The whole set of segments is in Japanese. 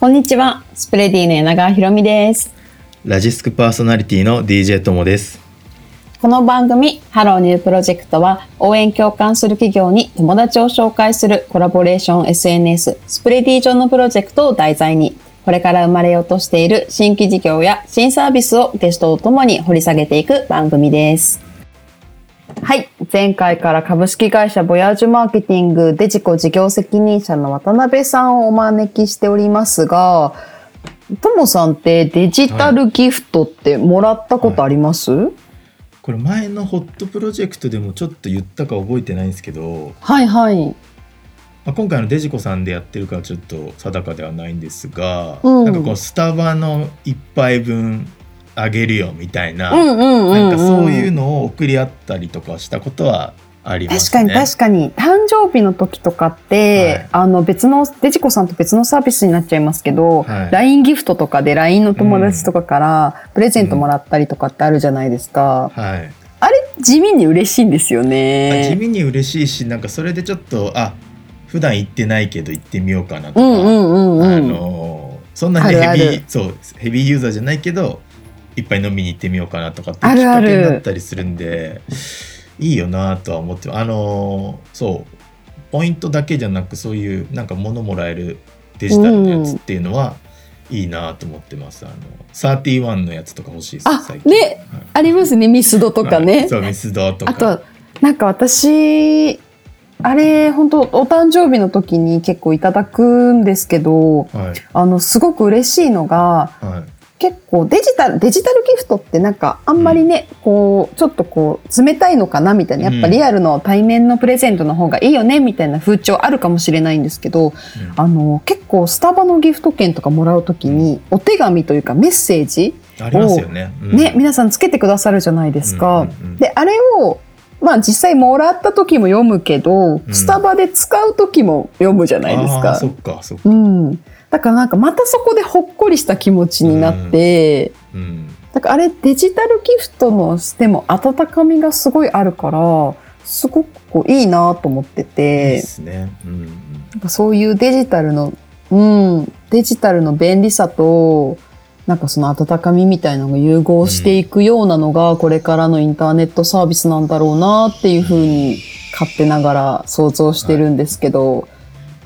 こんにちは、スプレディの柳川ひろみです。ラジスクパーソナリティの DJ ともです。この番組、ハローニュープロジェクトは、応援共感する企業に友達を紹介するコラボレーション SNS、スプレディ上のプロジェクトを題材に、これから生まれようとしている新規事業や新サービスをゲストとともに掘り下げていく番組です。はい。前回から株式会社ボヤージュマーケティングデジコ事業責任者の渡辺さんをお招きしておりますが、ともさんってデジタルギフトってもらったことあります、これ前のホットプロジェクトでもちょっと言ったか覚えてないんですけど、はいはい。まあ、今回のデジコさんでやってるかちょっと定かではないんですが、うんなんかこうスタバの一杯分あげるよみたいな、うんうんうん、うん。なんかそういうのを送り合ったりとかしたことはありますね。確かに確かに誕生日の時とかって、はいあの別のデジコさんと別のサービスになっちゃいますけど、はい LINE ギフトとかで LINE の友達とかからプレゼントもらったりとかってあるじゃないですか、はい。あれ地味に嬉しいんですよあ地ね味に嬉しいし、なんかそれでちょっとあ普段行ってないけど行ってみようかなとか。うんうんうんうん、あのーそんなにヘビーそうヘビーユーザーじゃないけどいっぱい飲みに行ってみようかなとかってきっかけになったりするんでいいよなとは思ってあのーそう。ポイントだけじゃなくそういうなんか物もらえるデジタルのやつっていうのは、いいなと思ってます。あの31のやつとか欲しいですあ最近。ねはい。ありますね。ミスドとかね、はい。そうミスドとか。あとなんか私あれ本当お誕生日の時に結構いただくんですけどはい。あのすごく嬉しいのがはい結構デジタルデジタルギフトってなんかあんまりね、こうちょっとこう冷たいのかなみたいなやっぱうんリアルの対面のプレゼントの方がいいよねみたいな風潮あるかもしれないんですけど、うん。あの結構スタバのギフト券とかもらう時にお手紙というかメッセージ、ありますよね、うん。ね皆さんつけてくださるじゃないですか。うんうんうん。であれをまあ実際もらった時も読むけど、ん。スタバで使う時も読むじゃないですか。そっかそっか、うん。だからなんかまたそこでほっこりした気持ちになって、うん。だからあれデジタルギフトのしても温かみがすごいあるから、すごくこういいなと思っていいてで、すね、うんうん。なんかそういうデジタルの、うん、デジタルの便利さと、なんかその温かみみたいなのが融合していくようなのが、これからのインターネットサービスなんだろうなっていうふうに勝手ながら想像してるんですけど、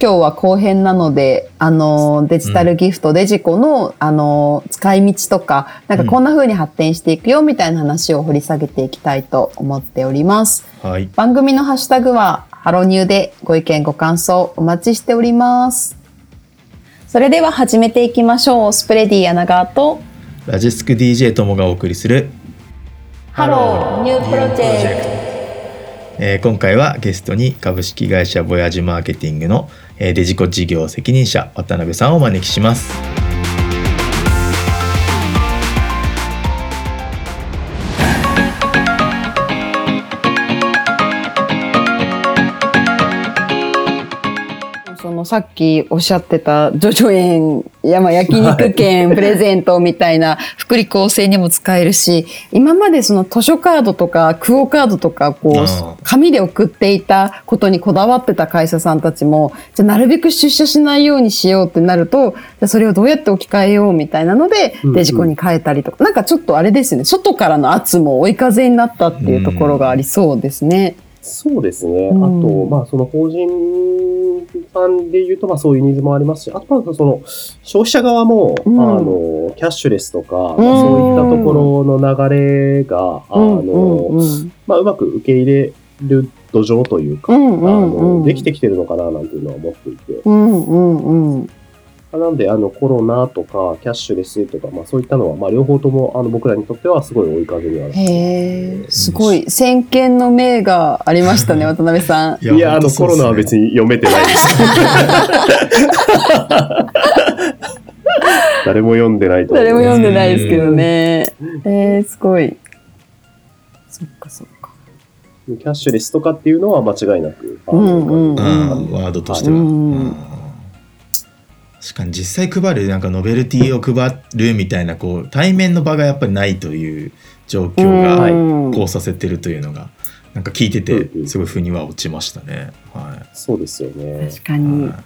今日は後編なので、あの、デジタルギフト、デジコの、あの、使い道とか、なんかこんな風に発展していくよみたいな話を掘り下げていきたいと思っております。はい番組のハッシュタグは、ハロニューでご意見ご感想お待ちしております。それでは始めていきましょう。スプレディ柳川と、ラジスク DJ ともがお送りするハローニュープロジェクト。えー今回はゲストに株式会社ボヤージュマーケティングの、えーデジコ事業責任者渡辺さんをお招きします。のさっきおっしゃってたジョジョ園山焼肉券プレゼントみたいな福利厚生にも使えるし今までその図書カードとかクオカードとかこあうあ紙で送っていたことにこだわってた会社さんたちもじゃあなるべく出社しないようにしようってなるとじゃあそれをどうやって置き換えようみたいなのでうんうん。デジコに変えたりとか。なんかちょっとあれですよね。外からの圧も追い風になったっていうところがありそうですね。そうですね。うん。あと、まあ、その法人さんで言うと、まあ、そういうニーズもありますし、あとは、その、消費者側も、うん。あの、キャッシュレスとか、そういったところの流れが、あの、まあ、うまく受け入れる土壌というか、あうん。の、できてきてるのかな、なんていうのは思っていて。うん。うん。うんなので、あの、コロナとか、キャッシュレスとか、まあ、そういったのは、まあ、両方とも、あの、僕らにとっては、すごい追い風にはへえ、すごい先見の明がありましたね、渡辺さん。いや、あの、コロナは別にに読めてないです。誰も読んでないと誰も読んでないですけどね。えー、すごい。そっかそっか。キャッシュレスとかっていうのは間違いなく、うんうんうん、ワードとしては。うんうん確かに実際配るなんかノベルティを配るみたいなこう対面の場がやっぱりないという状況がうんこうさせてるというのがなんか聞いててうんうんすごい腑には落ちましたね。はそうですよね。い。確かに。なるは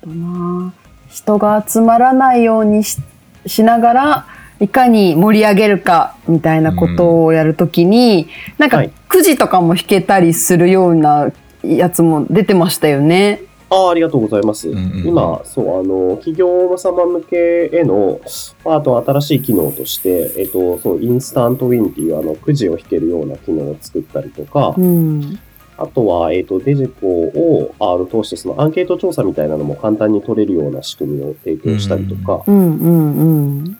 ほどな。人が集まらないようにししながら、いかに盛り上げるかみたいなことをやるときに、なんかはいくじとかも引けたりするようなやつも出てましたよね。ああ、ありがとうございます。うんうん今、そう、あの、企業様向けへの、あと新しい機能として、えっと、そう、インスタントウィンっていう、あの、くじを引けるような機能を作ったりとか、うん。あとは、えっと、デジコを、あの、通して、そのアンケート調査みたいなのも簡単に取れるような仕組みを提供したりとか、うんうんうん。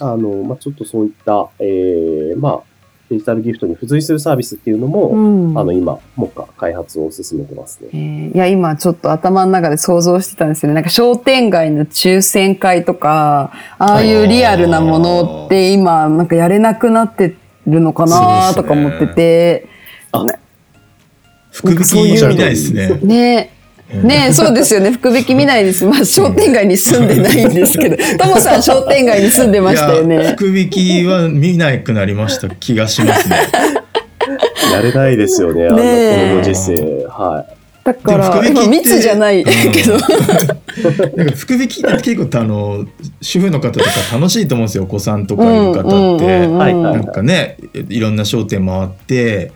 あの、まあ、ちょっとそういった、えー、まあ、デジタルギフトに付随するサービスっていうのも、うん、あの、今、目下開発を進めてますね。えーいや、今ちょっと頭の中で想像してたんですよね。なんか商店街の抽選会とか、ああいうリアルなものって今、なんかやれなくなってるのかなとか思ってて。あ福引きみたいですね。ねねそうですよね。福引き見ないです。まあ 商店街に住んでないんですけど、ともさん商店街に住んでましたよね。福引きは見なくなりました気がしますね。やれないですよね、あの、このご時世。はい。だから、今密じゃないけど。なんか福引きって結構あの主婦の方とか楽しいと思うんですよお子さんとかいる方って。はいはいなんかねいろんな商店回って、うん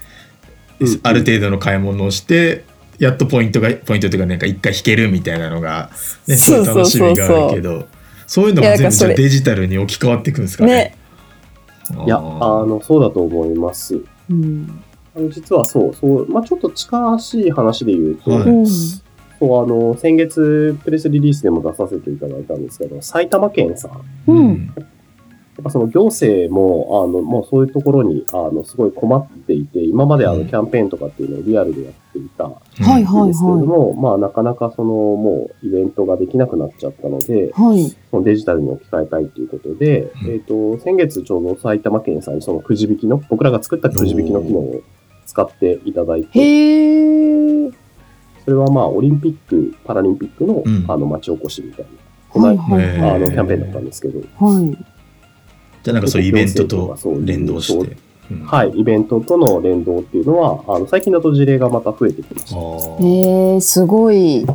ある程度の買い物をしてやっとポイントがポイントというかなんか一回引けるみたいなのが、ね、そういう楽しみがあるけどそういうのいやも全部じゃデジタルに置き換わっていくんですかね？ね。いや、あの、そうだと思います。うん。あの実はそう、そう、まあちょっと近しい話で言うと、はいうんそう、あの、先月プレスリリースでも出させていただいたんですけど、埼玉県さん、やうんっぱその行政も、あの、もうそういうところに、あの、すごい困っていて、今まであうんの、キャンペーンとかっていうのをリアルでやっていたはいはいですけれどはも、まあなかなかその、もうイベントができなくなっちゃったので、い。はい。そのデジタルに置き換えたいということで、うんえっ、と、先月ちょうど埼玉県さんにそのくじ引きの、僕らが作ったくじ引きの機能を使っていただいて、へえ。それはまあ、オリンピック、パラリンピックの、うんあの、町おこしみたいな、このはいはい。あの、キャンペーンだったんですけど、はい。じゃあなんかそういうイベントと連動して。うんはい、イベントとの連動っていうのは、あの、最近だと事例がまた増えてきました。あえーー、すごい。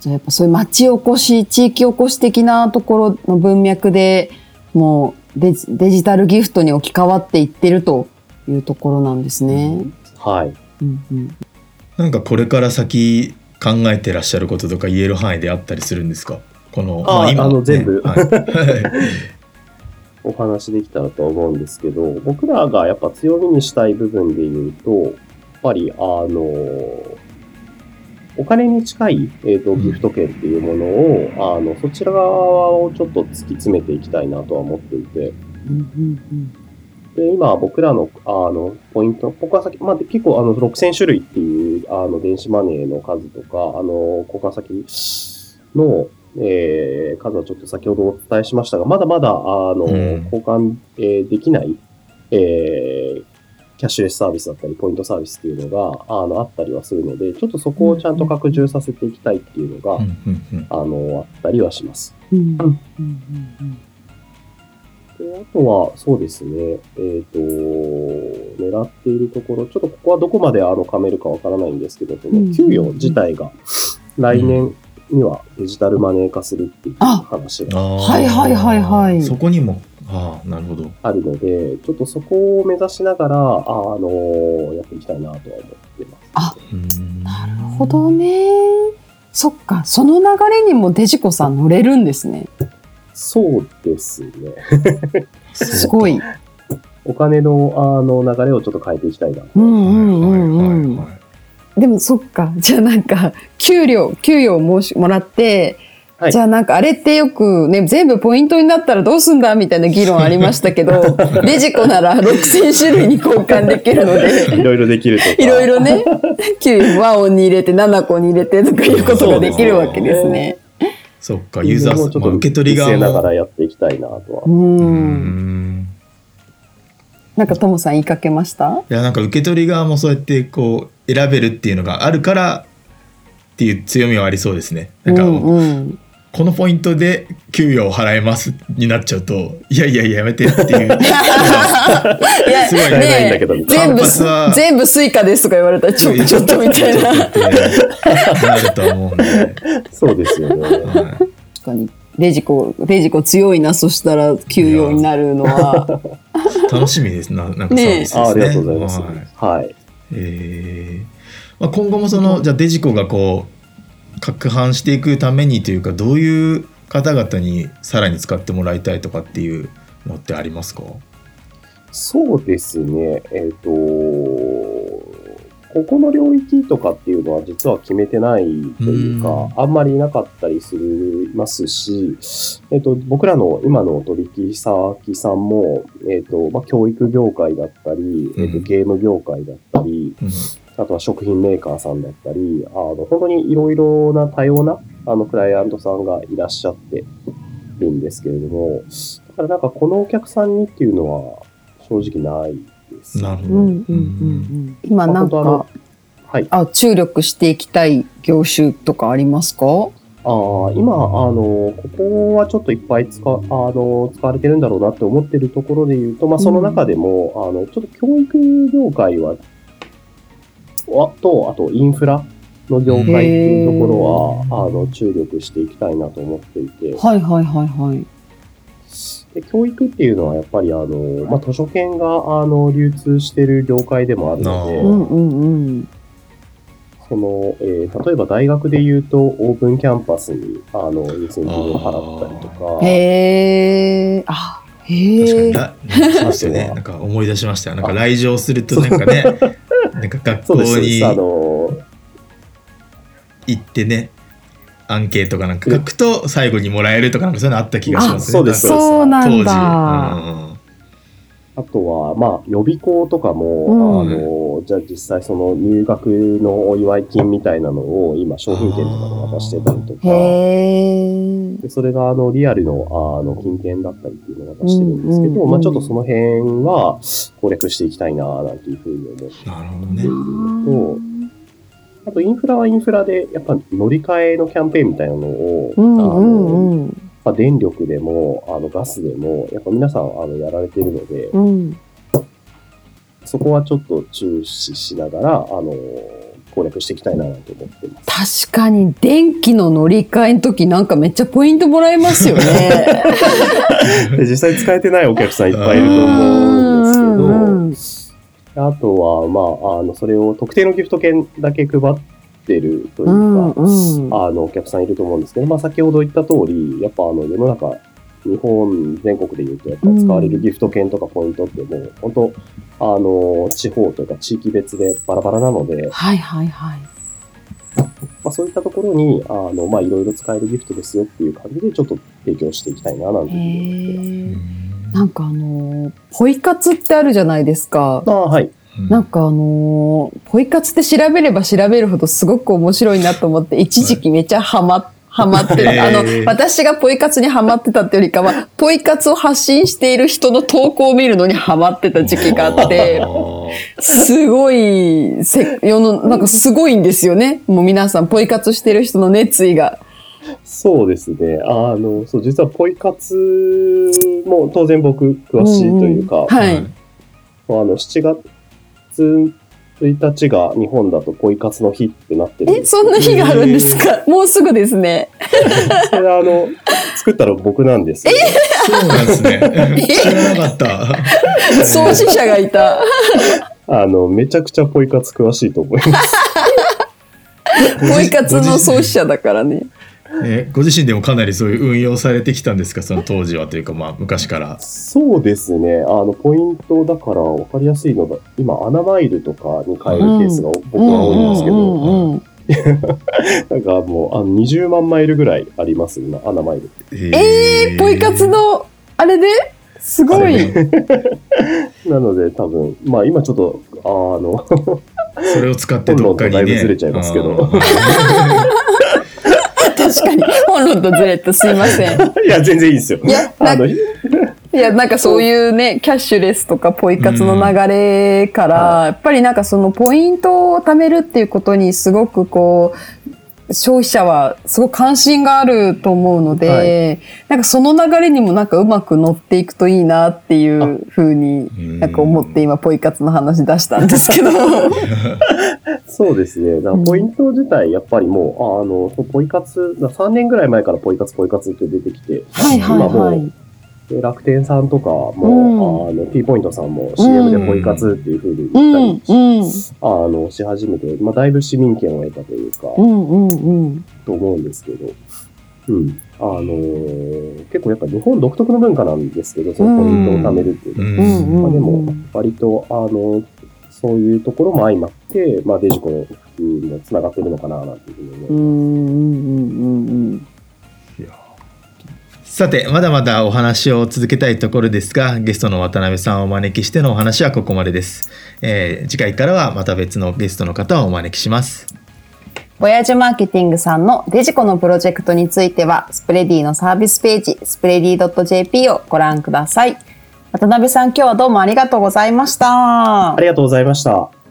じゃあやっぱそういう町おこし、地域おこし的なところの文脈でもうデジデジタルギフトに置き換わっていってるというところなんですね。はい。うんうん、なんかこれから先考えてらっしゃることとか言える範囲であったりするんですか？この、ああの全部はい お話できたらとは思うんですけど、僕らがやっぱ強みにしたい部分で言うと、やっぱり、あの、お金に近い、えっ、と、うん。ギフト券っていうものを、あの、そちら側をちょっと突き詰めていきたいなとは思っていて、うんうんで、今僕らの、あの、ポイント、僕は先、まあ、結構あの、6000種類っていう、あの、電子マネーの数とか、あの、交換先の、えー、数はちょっと先ほどお伝えしましたが、まだまだ、あの、うん。交換、えーできない、えー、キャッシュレスサービスだったり、ポイントサービスっていうのが、あの、あったりはするので、ちょっとそこをちゃんと拡充させていきたいっていうのが、うんうんうん。あの、あったりはします。うん。うんであとは、そうですね、えっ、と、狙っているところ、ちょっとここはどこまであの、噛めるかわからないんですけど、そうん。の給与自体が来年にはデジタルマネー化するっていうあ話がはいはいはいはいそこにもああなるほどあるので、ちょっとそこを目指しながら、あの、やっていきたいなとは思ってます。ななるほどね。そっか、その流れにもデジコさん乗れるんですね。そうですね。すごい。お金のあの流れをちょっと変えていきたいなと。うんうんうんうん。はいはいはいでもそっか。じゃあなんか、給料、給与を申しもらって、はいじゃあなんかあれってよくね、全部ポイントになったらどうすんだみたいな議論ありましたけど、デジコなら6000種類に交換できるのいで、ろいろできるとか。いろいろね、給与和音に入れて7個に入れてとかいうことができるわけですね。そっかユーザーもうちょっとまあ受け取り側ながもらやっていきたいなとはう。。うんんなんかトモさん言いかけました？いやなんか受け取り側もそうやってこう選べるっていうのがあるからっていう強みはありそうですねなんか、うんうん、このポイントで給与を払えますになっちゃうといやいやいややめてっていう いやすごいないんだけどね全部全部スイカですとか言われたらちょっとちょっとみたいな。なると思うんで、そうですよね。はいかに。レジコ、レジコ強いな、そしたら給与になるのは。楽しみですな、なんかサービスですね。あありがとうございます。はいはい。えー。まあ、今後もそのじゃあデジコがこう拡販していくためにというかどういう方々にさらに使ってもらいたいとかっていうのってありますか？そうですね。えっ、と、ここの領域とかっていうのは実は決めてないというか、あんまりなかったりするますし、えっ、と、僕らの今の取引先さんも、えっ、と、まあ、教育業界だったり、えっ、と、うんゲーム業界だったり、うん。あとは食品メーカーさんだったり、あの、本当にいろいろな多様な、あの、クライアントさんがいらっしゃってるんですけれども、だからなんかこのお客さんにっていうのは正直ないです。なるほど。うんうんうんうん。今なんか、はい。あ、注力していきたい業種とかありますか？ああ、今、あの、ここはちょっといっぱい使、あの、使われてるんだろうなって思ってるところで言うと、まあ、その中でも、あの、ちょっと教育業界は、あと、あと、インフラの業界っていうところは、あの、注力していきたいなと思っていて、はいはいはいはい。で教育っていうのはやっぱり、あの、まあ、図書券が、あの、流通してる業界でもあるので、あーうんうんうん。その、えー例えば大学で言うと、オープンキャンパスに、あの、優先金を払ったりとか、へえ、あ、確かへえ。にらそうですよね。なんか思い出しましたよ。なんか来場するとなんかね、なんか学校にす。あの、行ってね、アンケートかなんか書くと最後にもらえるとかなんかそういうのあった気がしますね。あそうですそうなん当時。だ。あとは、まあ、予備校とかも、うんあの、じゃあ実際その入学のお祝い金みたいなのを今商品券とかで渡してたりとか。でそれがあのリアルのあの金券だったりっていうのを渡してるんですけど、うんうんうんまあちょっとその辺は攻略していきたいな、なんていうふうに思ってなるほどねいる。のと、あとインフラはインフラで、やっぱ乗り換えのキャンペーンみたいなのを、うんうあの。まあ、電力でも、あのガスでも、やっぱ皆さんあのやられているので、うん。そこはちょっと注視しながら、あの、攻略していきたいなと思ってます。確かに電気の乗り換えの時なんかめっちゃポイントもらえますよね。で 実際使えてないお客さんいっぱいいると思うんですけど、あとは、まあ、あの、それを特定のギフト券だけ配ってるというか、うんうん。あの、お客さんいると思うんですけど、まあ、先ほど言った通り、やっぱあの、世の中、日本全国で言うと、やっぱ使われるギフト券とかポイントってもう、本当あの、地方というか地域別でバラバラなので、はいはいはい。まあ、そういったところに、あの、まあ、いろいろ使えるギフトですよっていう感じで、ちょっと提供していきたいな、なんてへいうふうに思ってます。え。なんかあのー、ポイ活ってあるじゃないですか。ああ、はい。なんかあのーポイ活って調べれば調べるほどすごく面白いなと思って、一時期めちゃハマ、ハマってる。へーあの、私がポイ活にハマってたってよりかは、ポイ活を発信している人の投稿を見るのにハマってた時期があって、すごい、せ、世の、なんかすごいんですよね。もう皆さん、ポイ活してる人の熱意が。そうですね。あの、そう、実はポイ活も当然僕詳しいというか、んんはい。あの、7月1日が日本だとポイ活の日ってなってるんえ、そんな日があるんですか？もうすぐですね。それあの、作ったの僕なんですよ。そうなんですね。知らなかった。創始者がいた。あの、めちゃくちゃポイ活詳しいと思います。ポイ活の創始者だからね。えご自身でもかなりそういう運用されてきたんですかその当時はというかまあ昔から。そうですね。あの、ポイントだから分かりやすいのが、今、アナマイルとかに変えるケースが僕は多いんですけど、なんかもう、あの20万マイルぐらいあります、今、アナマイル。えー、ポイ活の、あれで？すごい。なので、多分、まあ今ちょっと、あの、それを使ってどっかにね。だいぶずれちゃいますけど確かに。本論とずれてすいません。いや、全然いいですよ。いや、なあの、いや、なんかそういうね、キャッシュレスとかポイ活の流れから、やっぱりなんかそのポイントを貯めるっていうことにすごくこう、消費者はすごく関心があると思うので、はいなんかその流れにもなんかうまく乗っていくといいなっていうふうになんか思って今ポイ活の話出したんですけど。そうですね。だからポイント自体、やっぱりもう、ああの、ポイ活、だ3年ぐらい前からポイ活、ポイ活って出てきて、はいはい今もうはい。で楽天さんとかも、うん。あの、T ポイントさんも CM でポイ活っていう風にう言ったり、ん、うん、あの、し始めて、まあ、だいぶ市民権を得たというか、うん、うん、うん。と思うんですけど、うん。あのー結構やっぱ日本独特の文化なんですけど、そのポイントを貯めるっていうのは。うん。うん。まあ、でも、割と、あの、そういうところも相まって、まあ、デジコの普及もつながってるのかな、なんていうふうに思います。うん、うん、うん、うん。さて、まだまだお話を続けたいところですが、ゲストの渡辺さんをお招きしてのお話はここまでです。えー次回からはまた別のゲストの方をお招きします。ボヤージュマーケティングさんのデジコのプロジェクトについては、スプレディのサービスページ、スプレディ .jp をご覧ください。渡辺さん、今日はどうもありがとうございましたあ。りがとうございました。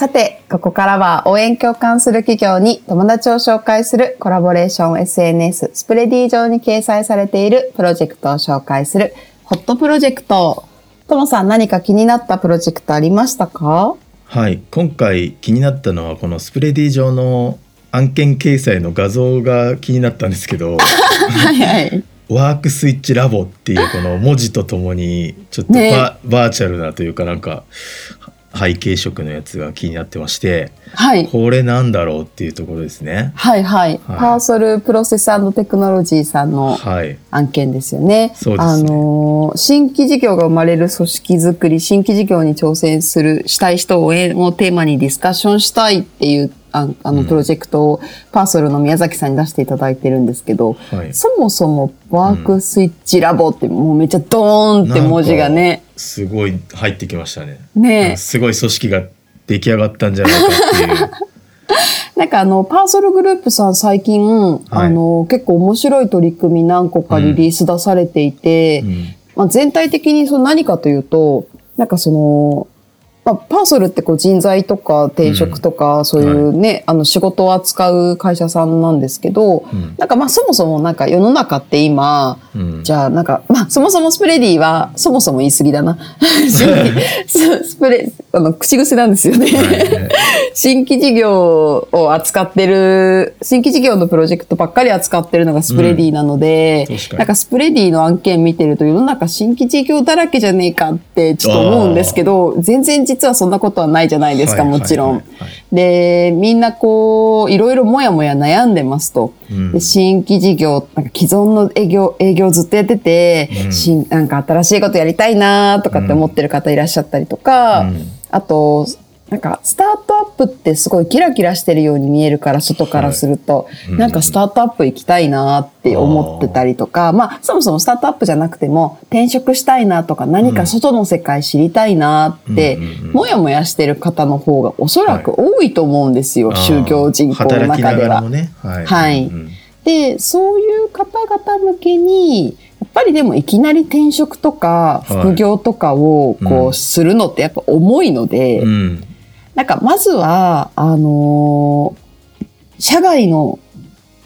さて、ここからは応援共感する企業に友達を紹介するコラボレーション SNS スプレディ上に掲載されているプロジェクトを紹介するホットプロジェクト。ともさん何か気になったプロジェクトありましたか？はい、今回気になったのはこのスプレディ上の案件掲載の画像が気になったんですけどはいはい。ワークスイッチラボっていうこの文字とともにちょっとバ,、ねバーチャルなというかなんか背景色のやつが気になってましてはい。これなんだろうっていうところですね。はいはい。はいパーソルプロセステクノロジーさんのはい、案件ですよね。そうですねあのー、新規事業が生まれる組織づくり、新規事業に挑戦する、したい人を応援をテーマにディスカッションしたいっていう、ああの、うんプロジェクトをパーソルの宮崎さんに出していただいてるんですけど、はい、そもそもワークスイッチラボってもうめっちゃドーンって文字がね、すごい入ってきましたね。ねすごい組織が出来上がったんじゃないかっていう。なんかあの、パーソルグループさん最近、あの、結構面白い取り組み何個かリリース出されていて、うんまあ、全体的にその何かというと、なんかその、まあ、パーソルってこう人材とか転職とか、そういうね、あの仕事を扱う会社さんなんですけど、うん。なんかまあそもそもなんか世の中って今、うん。じゃあなんか、まあそもそもスプレディは、そもそも言い過ぎだな。ススプレ、あの、口癖なんですよね。はい新規事業を扱ってる、新規事業のプロジェクトばっかり扱ってるのがスプレディなので、うん。なんかスプレディの案件見てると世の中新規事業だらけじゃねえかってちょっと思うんですけど、全然実はそんなことはないじゃないですか、はいもちろん。で、みんなこう、いろいろもやもや悩んでますと。うん。で新規事業、なんか既存の営業、営業ずっとやってて、うん。新なんか新しいことやりたいなとかって思ってる方いらっしゃったりとか、うん。あと、なんか、スタートアップってすごいキラキラしてるように見えるから、外からすると、いうんなんかスタートアップ行きたいなって思ってたりとか、まあ、そもそもスタートアップじゃなくても、転職したいなとか、何か外の世界知りたいなってもやもやしてる方の方がおそらく多いと思うんですよ、就業人口の中では。ね。はい。はいうんで、そういう方々向けに、やっぱりでもいきなり転職とかはい副業とかをこうんうするのってやっぱ重いので、うん。なんかまずは、あのー社外の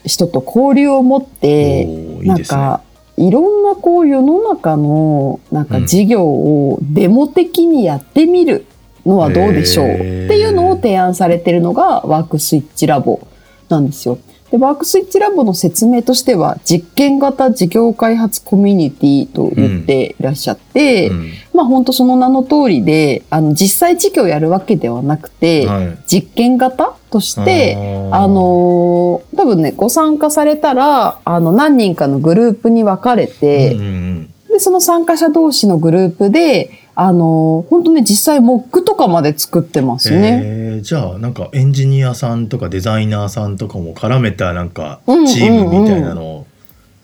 人と交流を持って、いいなんか、いろんなこう世の中のなんか事業をデモ的にやってみるのはどうでしょうっていうのを提案されてるのがワークスイッチラボなんですよ。で、ワークスイッチラボの説明としては、実験型事業開発コミュニティと言っていらっしゃって、うん。まあ本当その名の通りで、あの実際事業をやるわけではなくて、はい。実験型として、あのー多分ね、ご参加されたら、あの、何人かのグループに分かれて、うんうん。で、その参加者同士のグループで、あのー本当ね、実際モックとかまで作ってますね。えーじゃあなんかエンジニアさんとかデザイナーさんとかも絡めたなんかうんチームみたいなのを、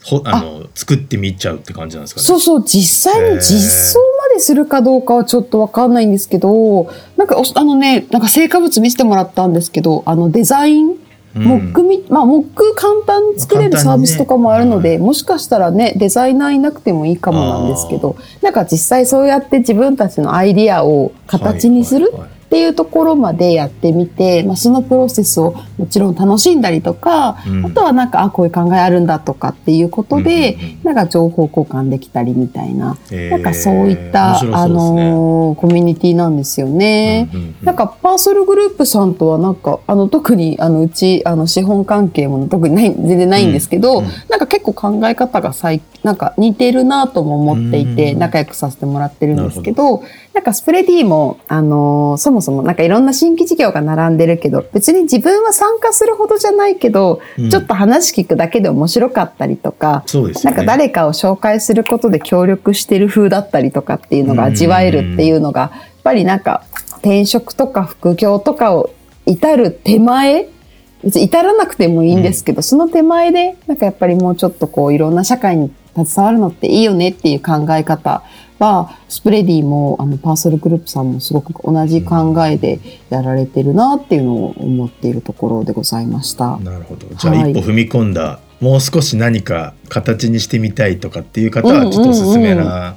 ほあの作ってみちゃうって感じなんですかね？そうそう、実際に実装までするかどうかはちょっとわかんないんですけど、なんかお、あのね、なんか成果物見せてもらったんですけど、あのデザインうんモックみ、まあ、モック簡単に作れるサービスとかもあるので、ねもしかしたらね、デザイナーいなくてもいいかもなんですけど、なんか実際そうやって自分たちのアイディアを形にするはいはいはいっていうところまでやってみて、まあ、そのプロセスをもちろん楽しんだりとか、うん。あとはなんか、あ、こういう考えあるんだとかっていうことで、うんうんうん。なんか情報交換できたりみたいな、へー。なんかそういった、面白あのーコミュニティなんですよね。うんうんうん。なんかパーソルグループさんとはなんかあの特にあのうちあの資本関係も特にない全然ないんですけど、うんうん。なんか結構考え方が最なんか似てるなとも思っていてうん仲良くさせてもらってるんですけどなんかスプレディもあのーそもそもなんかいろんな新規事業が並んでるけど別に自分は参加するほどじゃないけど、うん。ちょっと話聞くだけで面白かったりとか、そうでね。なんか誰かを紹介することで協力してる風だったりとかっていうのが味わえるっていうのが、やっぱりなんか転職とか副業とかを至る手前、別に至らなくてもいいんですけど、その手前で、なんかやっぱりもうちょっとこういろんな社会に携わるのっていいよねっていう考え方は、スプレディもあのパーソルグループさんもすごく同じ考えでやられてるなっていうのを思っているところでございました。なるほどじゃあはい一歩踏み込んだ、もう少し何か形にしてみたいとかっていう方はちょっとおすすめな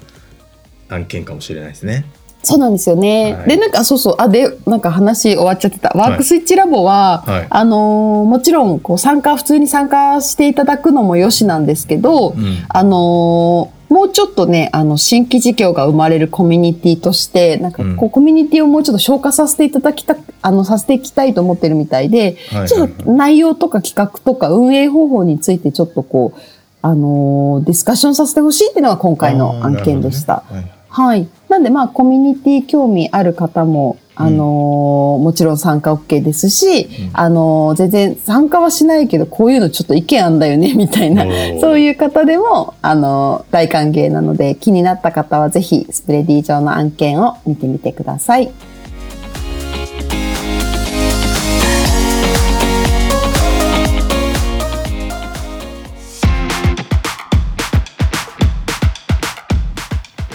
案件かもしれないですね。そうなんですよね。はいで、なんか、そうそう、あ、で、なんか話終わっちゃってた。ワークスイッチラボは、はいあのーもちろん、こう、参加、普通に参加していただくのもよしなんですけど、うんあのーもうちょっとね、あの、新規事業が生まれるコミュニティとして、なんか、こう、コミュニティをもうちょっと消化させていただきた、あの、させていきたいと思ってるみたいで、はいちょっと内容とか企画とか運営方法についてちょっとこう、あのーディスカッションさせてほしいっていうのが今回の案件でした。ねはいはい。なんでまあコミュニティ興味ある方も、あのーもちろん参加 OK ですし、うんあのー全然参加はしないけどこういうのちょっと意見あんだよね みたいなそういう方でも、あのー大歓迎なので気になった方はぜひスプレディ上の案件を見てみてください。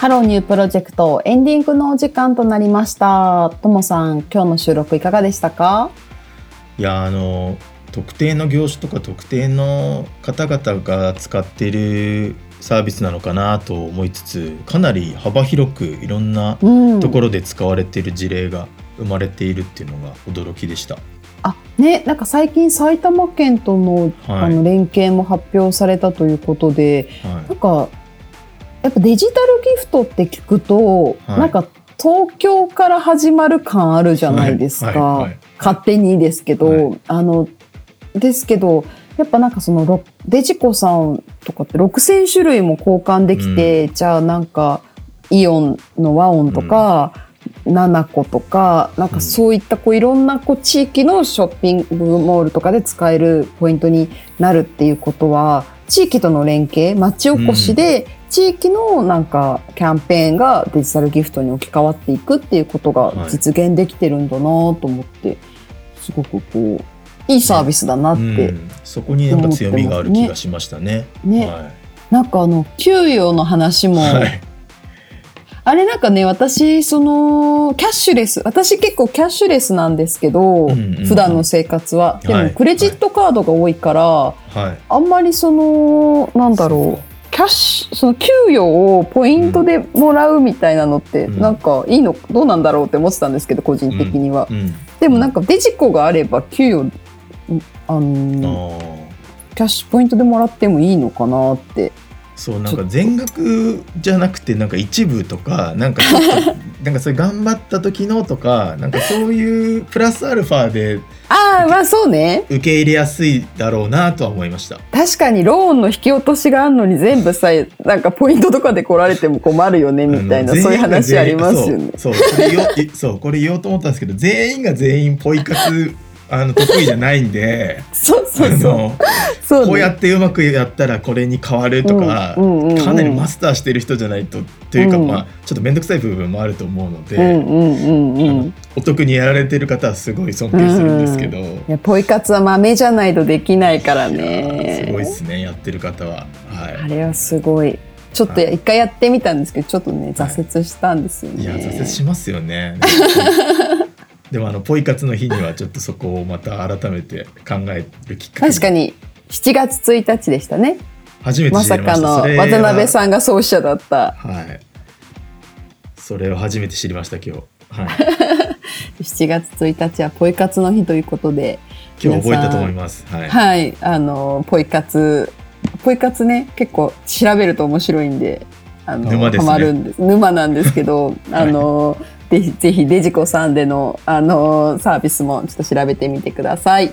ハローニュープロジェクトエンディングのお時間となりました。ともさん、今日の収録いかがでしたか？いやあの特定の業種とか特定の方々が使っているサービスなのかなと思いつつかなり幅広くいろんなうん。ところで使われている事例が生まれているっていうのが驚きでした。あ、ね、なんか最近埼玉県との,、はいあの連携も発表されたということで、はなんか、やっぱデジタルギフトって聞くと、はい。なんか東京から始まる感あるじゃないですか。はい。はい。はい。勝手にですけど、はあの、ですけど、やっぱなんかそのろデジコさんとかって6000種類も交換できて、じゃあなんかイオンの和音とか、七個とか、なんかそういったこういろんなこう地域のショッピングモールとかで使えるポイントになるっていうことは、地域との連携、町おこしで地域のなんかキャンペーンがデジタルギフトに置き換わっていくっていうことがはい。実現できてるんだなと思って、すごくこう、いいサービスだなって。うん、そこになんか強みがある気がしましたね。ね。はなんかあの、給与の話も、い、はい。あれなんかね、私、その、キャッシュレス、私結構キャッシュレスなんですけど、んうんうん。普段の生活は。でも、はい。クレジットカードが多いから、はい、あんまりその、なんだろう、キャッシュ、その給与をポイントでもらうみたいなのって、うん。なんかいいの、どうなんだろうって思ってたんですけど、個人的には。うん、でもなんかデジコがあれば給与、ああの、ー。キャッシュポイントでもらってもいいのかなって。そうなんか全額じゃなくてなんか一部とかなんかちょっとなんかそれ頑張った時のとかなんかそういうプラスアルファでああ、まあそうね。受け入れやすいだろうなとは思いました。確かにローンの引き落としがあるのに全部さなんかポイントとかで来られても困るよねみたいなそういう話ありますよね。そうそうこれ言おういそうこれ言おうと思ったんですけど全員が全員ポイ活あの得意じゃないんでそうそうそう。ねこうやってうまくやったらこれに変わるとか、うんうんうんうんかなりマスターしてる人じゃないとというか、うんまあちょっと面倒くさい部分もあると思うので。お得にやられてる方はすごい尊敬するんですけど、いやポイ活は豆じゃないとできないからね。すごいですねやってる方は。はいあれはすごい。ちょっと一回やってみたんですけどちょっとねはい挫折したんですよね。いや挫折しますよね。でもあのポイ活の日にはちょっとそこをまた改めて考えるきっかけ確かに。7月1日でしたね。初めてまさか知りました。の渡辺さんが創始者だった。はい。それを初めて知りました今日。はい。7月1日はポイ活の日ということで今日覚えたと思います。はい、はい。あのポイ活ポイ活ね結構調べると面白いんであの沼ですね。ハマるんです。沼なんですけど あの、ぜひぜひデジコさんでのあのサービスもちょっと調べてみてください。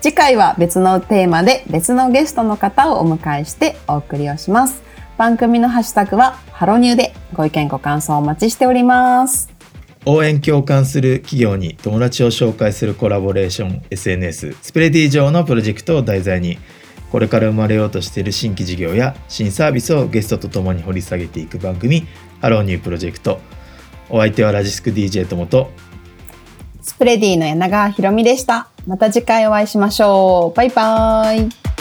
次回は別のテーマで別のゲストの方をお迎えしてお送りをします。番組のハッシュタグはハロニューでご意見ご感想お待ちしております。応援共感する企業に友達を紹介するコラボレーション SNS スプレディ上のプロジェクトを題材にこれから生まれようとしている新規事業や新サービスをゲストとともに掘り下げていく番組ハローニュープロジェクトお相手はラジスク DJ ともとスプレディの柳川ひろみでした。また次回お会いしましょう。バイバイ。